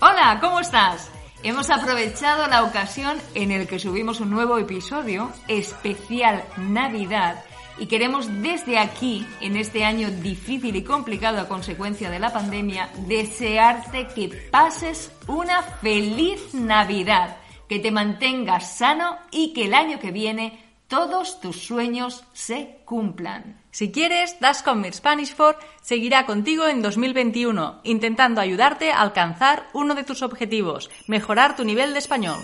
Hola, ¿cómo estás? Hemos aprovechado la ocasión en el que subimos un nuevo episodio especial Navidad y queremos desde aquí, en este año difícil y complicado a consecuencia de la pandemia, desearte que pases una feliz Navidad, que te mantengas sano y que el año que viene todos tus sueños se cumplan. Si quieres, Dascom Spanish for seguirá contigo en 2021, intentando ayudarte a alcanzar uno de tus objetivos, mejorar tu nivel de español.